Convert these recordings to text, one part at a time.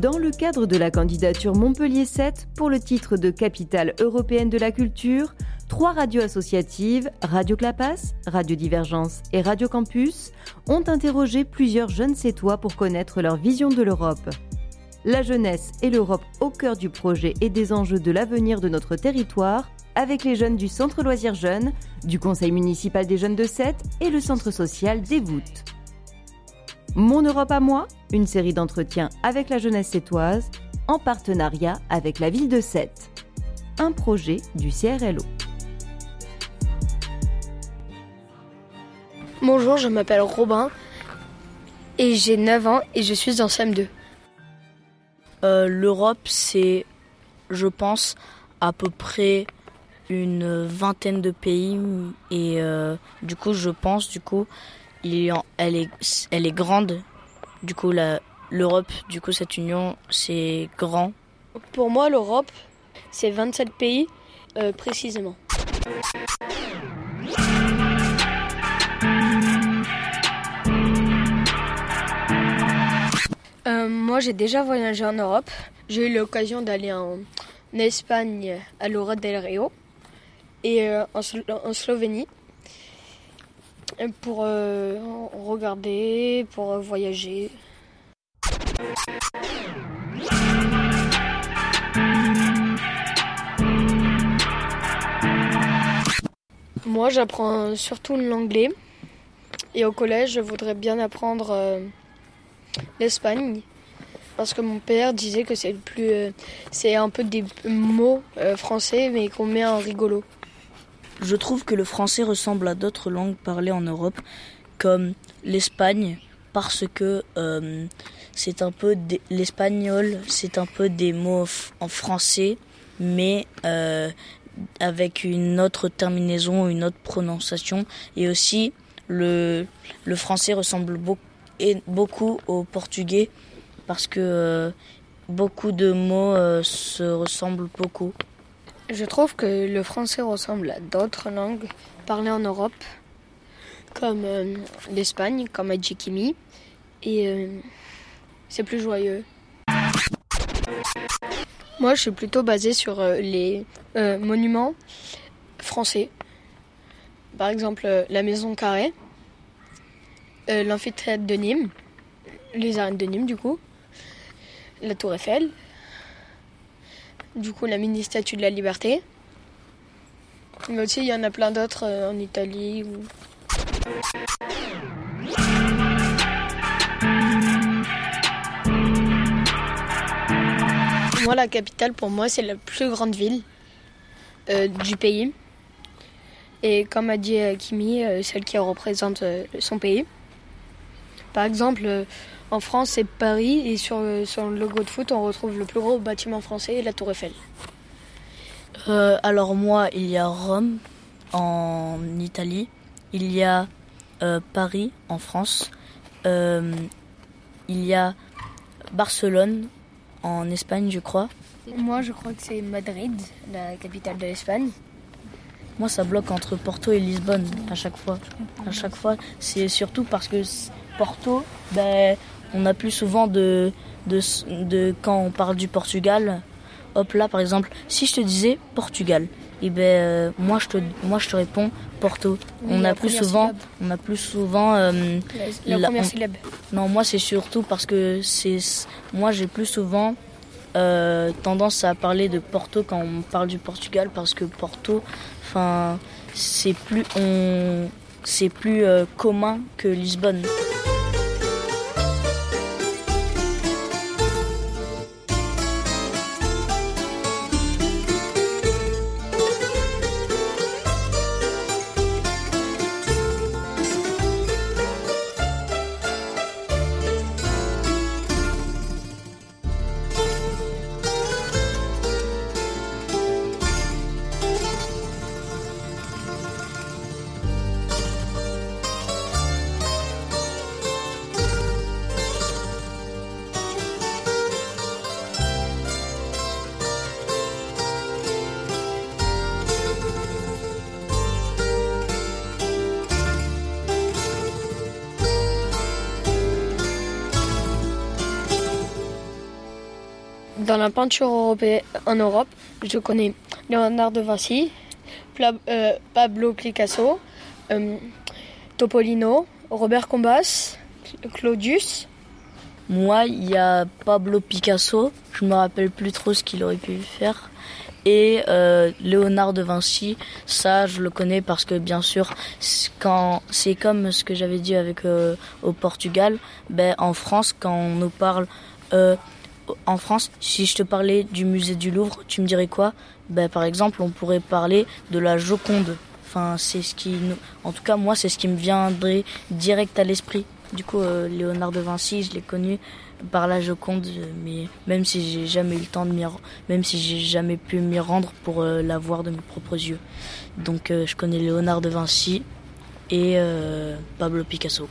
Dans le cadre de la candidature Montpellier 7 pour le titre de capitale européenne de la culture, trois radios associatives, Radio Clapas, Radio Divergence et Radio Campus, ont interrogé plusieurs jeunes sétois pour connaître leur vision de l'Europe. La jeunesse et l'Europe au cœur du projet et des enjeux de l'avenir de notre territoire, avec les jeunes du Centre Loisirs Jeunes, du Conseil municipal des jeunes de Sète et le Centre social des Voûtes. Mon Europe à moi, une série d'entretiens avec la jeunesse sétoise, en partenariat avec la ville de Sète. Un projet du CRLO. Bonjour, je m'appelle Robin et j'ai 9 ans et je suis en CM2. Euh, L'Europe, c'est, je pense, à peu près une vingtaine de pays et euh, du coup, je pense, du coup, il, elle, est, elle est grande. Du coup, l'Europe, du coup, cette union, c'est grand. Pour moi, l'Europe, c'est 27 pays euh, précisément. Euh, moi, j'ai déjà voyagé en Europe. J'ai eu l'occasion d'aller en Espagne à Lora del Rio et euh, en, Slovénie pour euh, regarder, pour voyager. Moi, j'apprends surtout l'anglais. Et au collège, je voudrais bien apprendre euh, l'Espagne. Parce que mon père disait que c'est plus. Euh, c'est un peu des mots français, mais qu'on met en rigolo. Je trouve que le français ressemble à d'autres langues parlées en Europe, comme l'espagne, parce que euh, c'est un peu l'espagnol, c'est un peu des mots en français, mais euh, avec une autre terminaison, une autre prononciation, et aussi le, français ressemble beaucoup au portugais, parce que euh, beaucoup de mots se ressemblent beaucoup. Je trouve que le français ressemble à d'autres langues parlées en Europe, comme euh, l'Espagne, comme a Kimi, et euh, c'est plus joyeux. Moi, je suis plutôt basée sur euh, les monuments français. Par exemple, la Maison Carrée, l'amphithéâtre de Nîmes, les arènes de Nîmes, du coup, la Tour Eiffel, du coup la mini statue de la liberté. Mais aussi il y en a plein d'autres euh, en Italie. Moi la capitale pour moi c'est la plus grande ville euh, du pays. Et comme a dit euh, Kimi, celle qui représente son pays. Par exemple, en France, c'est Paris et sur, sur, le logo de foot, on retrouve le plus gros bâtiment français, la Tour Eiffel. Euh, alors moi, il y a Rome en Italie, il y a euh, Paris en France, euh, il y a Barcelone en Espagne, je crois. Moi, je crois que c'est Madrid, la capitale de l'Espagne. Moi, ça bloque entre Porto et Lisbonne à chaque fois. À chaque fois, c'est surtout parce que Porto, ben, on a plus souvent de, de, quand on parle du Portugal. Hop là, par exemple, si je te disais Portugal, et eh ben euh, moi je te moi je te réponds Porto. on a plus souvent on a plus souvent euh, la, première syllabe. Non, moi c'est surtout parce que c'est moi j'ai plus souvent euh, tendance à parler de Porto quand on parle du Portugal parce que Porto, enfin c'est plus on c'est plus commun que Lisbonne. Dans la peinture européenne, en Europe, je connais Léonard de Vinci, euh, Pablo Picasso, euh, Topolino, Robert Combas, Claudius. Moi, il y a Pablo Picasso, je me rappelle plus trop ce qu'il aurait pu faire. Et euh, Léonard de Vinci, ça je le connais parce que bien sûr, quand c'est comme ce que j'avais dit avec au Portugal, ben en France quand on nous parle en France, si je te parlais du musée du Louvre, tu me dirais quoi? Ben, Par exemple, on pourrait parler de la Joconde. Enfin, c'est ce qui, en tout cas, moi, c'est ce qui me viendrait direct à l'esprit. Du coup, euh, Léonard de Vinci, je l'ai connu par la Joconde, mais même si j'ai jamais eu le temps de m'y, même si j'ai jamais pu m'y rendre pour euh, la voir de mes propres yeux. Donc, euh, je connais Léonard de Vinci et Pablo Picasso.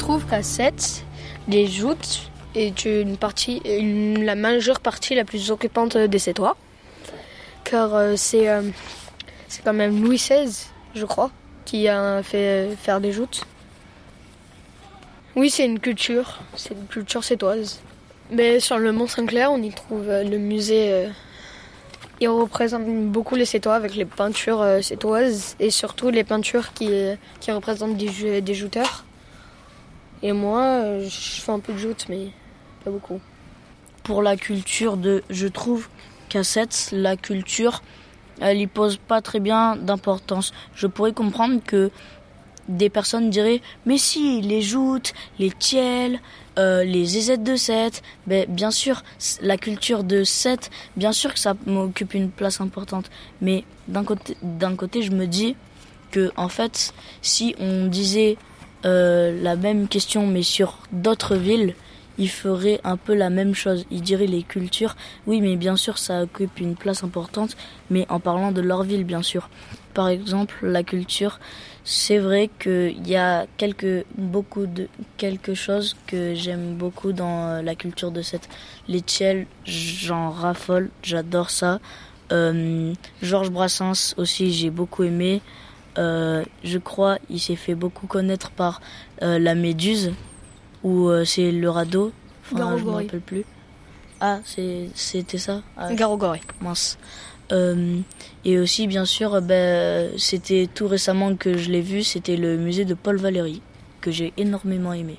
Je trouve qu'à 7, les joutes est une partie, la majeure partie la plus occupante des Sétois. Car euh, c'est euh, c'est quand même Louis XVI, je crois, qui a fait faire des joutes. Oui, c'est une culture, c'est une culture sétoise. Mais sur le Mont Saint-Clair, on y trouve euh, le musée. il représente beaucoup les Sétois avec les peintures sétoises et surtout les peintures qui, qui représentent des, des jouteurs. Et moi, euh, je fais un peu de joute, mais pas beaucoup. Pour la culture de, je trouve qu'à 7, la culture, elle y pose pas très bien d'importance. Je pourrais comprendre que des personnes diraient, mais si, les joutes, les tiels, euh, les ZZ de 7, ben, bien sûr, la culture de 7, bien sûr que ça m'occupe une place importante. Mais d'un côté, d'un côté, je me dis que, en fait, si on disait euh, la même question, mais sur d'autres villes, il ferait un peu la même chose. Il dirait les cultures, oui, mais bien sûr, ça occupe une place importante, mais en parlant de leur ville, bien sûr. Par exemple, la culture, c'est vrai qu'il y a quelque, beaucoup de, quelque chose que j'aime beaucoup dans euh, la culture de cette. Les j'en raffole, j'adore ça. Euh, Georges Brassens aussi, j'ai beaucoup aimé. Euh, je crois, il s'est fait beaucoup connaître par euh, la Méduse, ou euh, c'est le radeau. Enfin, je me rappelle plus. Ah, c'était ça? Ah, Mince. et aussi, bien sûr, ben, c'était tout récemment que je l'ai vu, c'était le musée de Paul Valéry, que j'ai énormément aimé.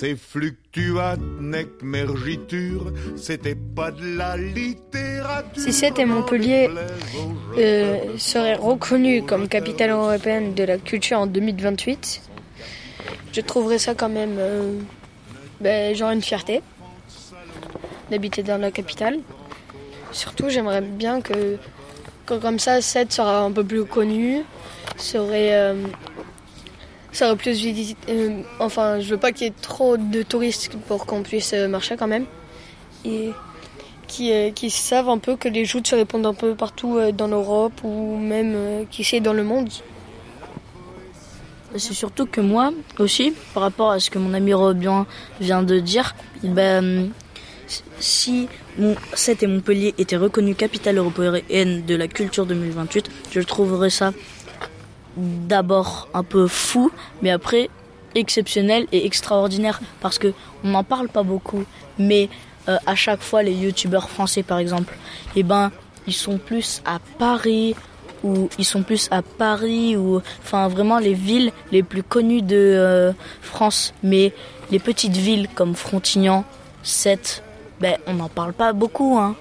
Ces fluctuates mergiture, c'était pas de la littérature. Si c'était Montpellier euh, serait reconnu comme capitale européenne de la culture en 2028, je trouverais ça quand même euh, ben, genre une fierté d'habiter dans la capitale. Surtout, j'aimerais bien que, comme ça, Sète sera un peu plus connu, serait euh, ça aurait plus visite. Euh, enfin, je veux pas qu'il y ait trop de touristes pour qu'on puisse euh, marcher quand même. Et qui, euh, qui savent un peu que les joutes se répondent un peu partout dans l'Europe ou même qui sait dans le monde. C'est surtout que moi aussi, par rapport à ce que mon ami Robian vient de dire, ben, si mon, et Montpellier étaient reconnus capitale européenne de la culture 2028, je trouverais ça d'abord un peu fou, mais après exceptionnel et extraordinaire parce que on n'en parle pas beaucoup, mais euh, à chaque fois les youtubeurs français par exemple, eh ben ils sont plus à Paris ou ils sont plus à Paris ou enfin vraiment les villes les plus connues de euh, France, mais les petites villes comme Frontignan, Sète, ben on n'en parle pas beaucoup hein.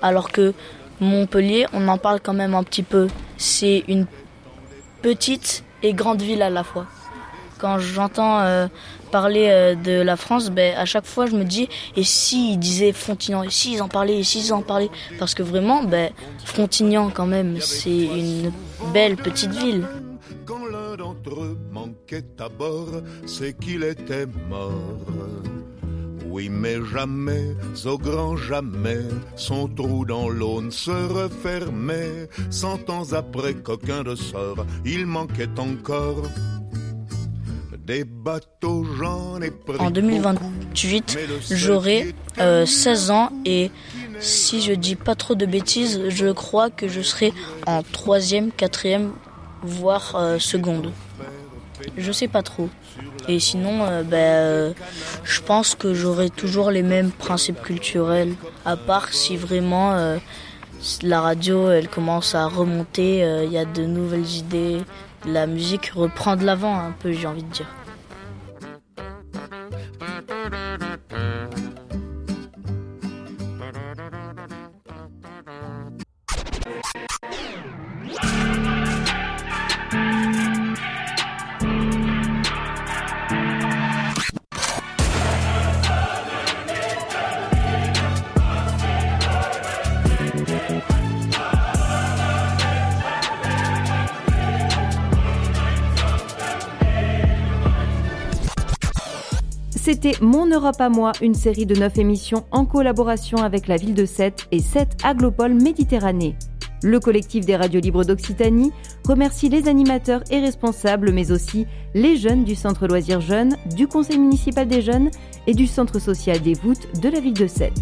Alors que Montpellier, on en parle quand même un petit peu. C'est une petite et grande ville à la fois. Quand j'entends euh, parler euh, de la France, ben, à chaque fois je me dis, et s'ils disaient Frontignan, et s'ils en parlaient, et s'ils en parlaient? Parce que vraiment, ben, Frontignan quand même, c'est une belle petite ville. Quand l'un d'entre eux manquait à bord, c'est qu'il était mort. Oui, mais jamais, au grand jamais, son trou dans l'aune se refermait. Cent ans après qu'aucun de sort, il manquait encore des bateaux, j'en ai pris En 2028, j'aurai 16 euh, ans et si je dis pas trop de bêtises, je crois que je serai en troisième, quatrième, voire euh, seconde. Je sais pas trop. Et sinon, euh, ben, je pense que j'aurai toujours les mêmes principes culturels, à part si vraiment la radio elle commence à remonter, il y a de nouvelles idées, la musique reprend de l'avant un peu, j'ai envie de dire. C'était Mon Europe à moi, une série de 9 émissions en collaboration avec la ville de Sète et Sète Aglopole Méditerranée. Le collectif des radios libres d'Occitanie remercie les animateurs et responsables, mais aussi les jeunes du Centre Loisirs Jeunes, du Conseil municipal des jeunes et du Centre social des voûtes de la ville de Sète.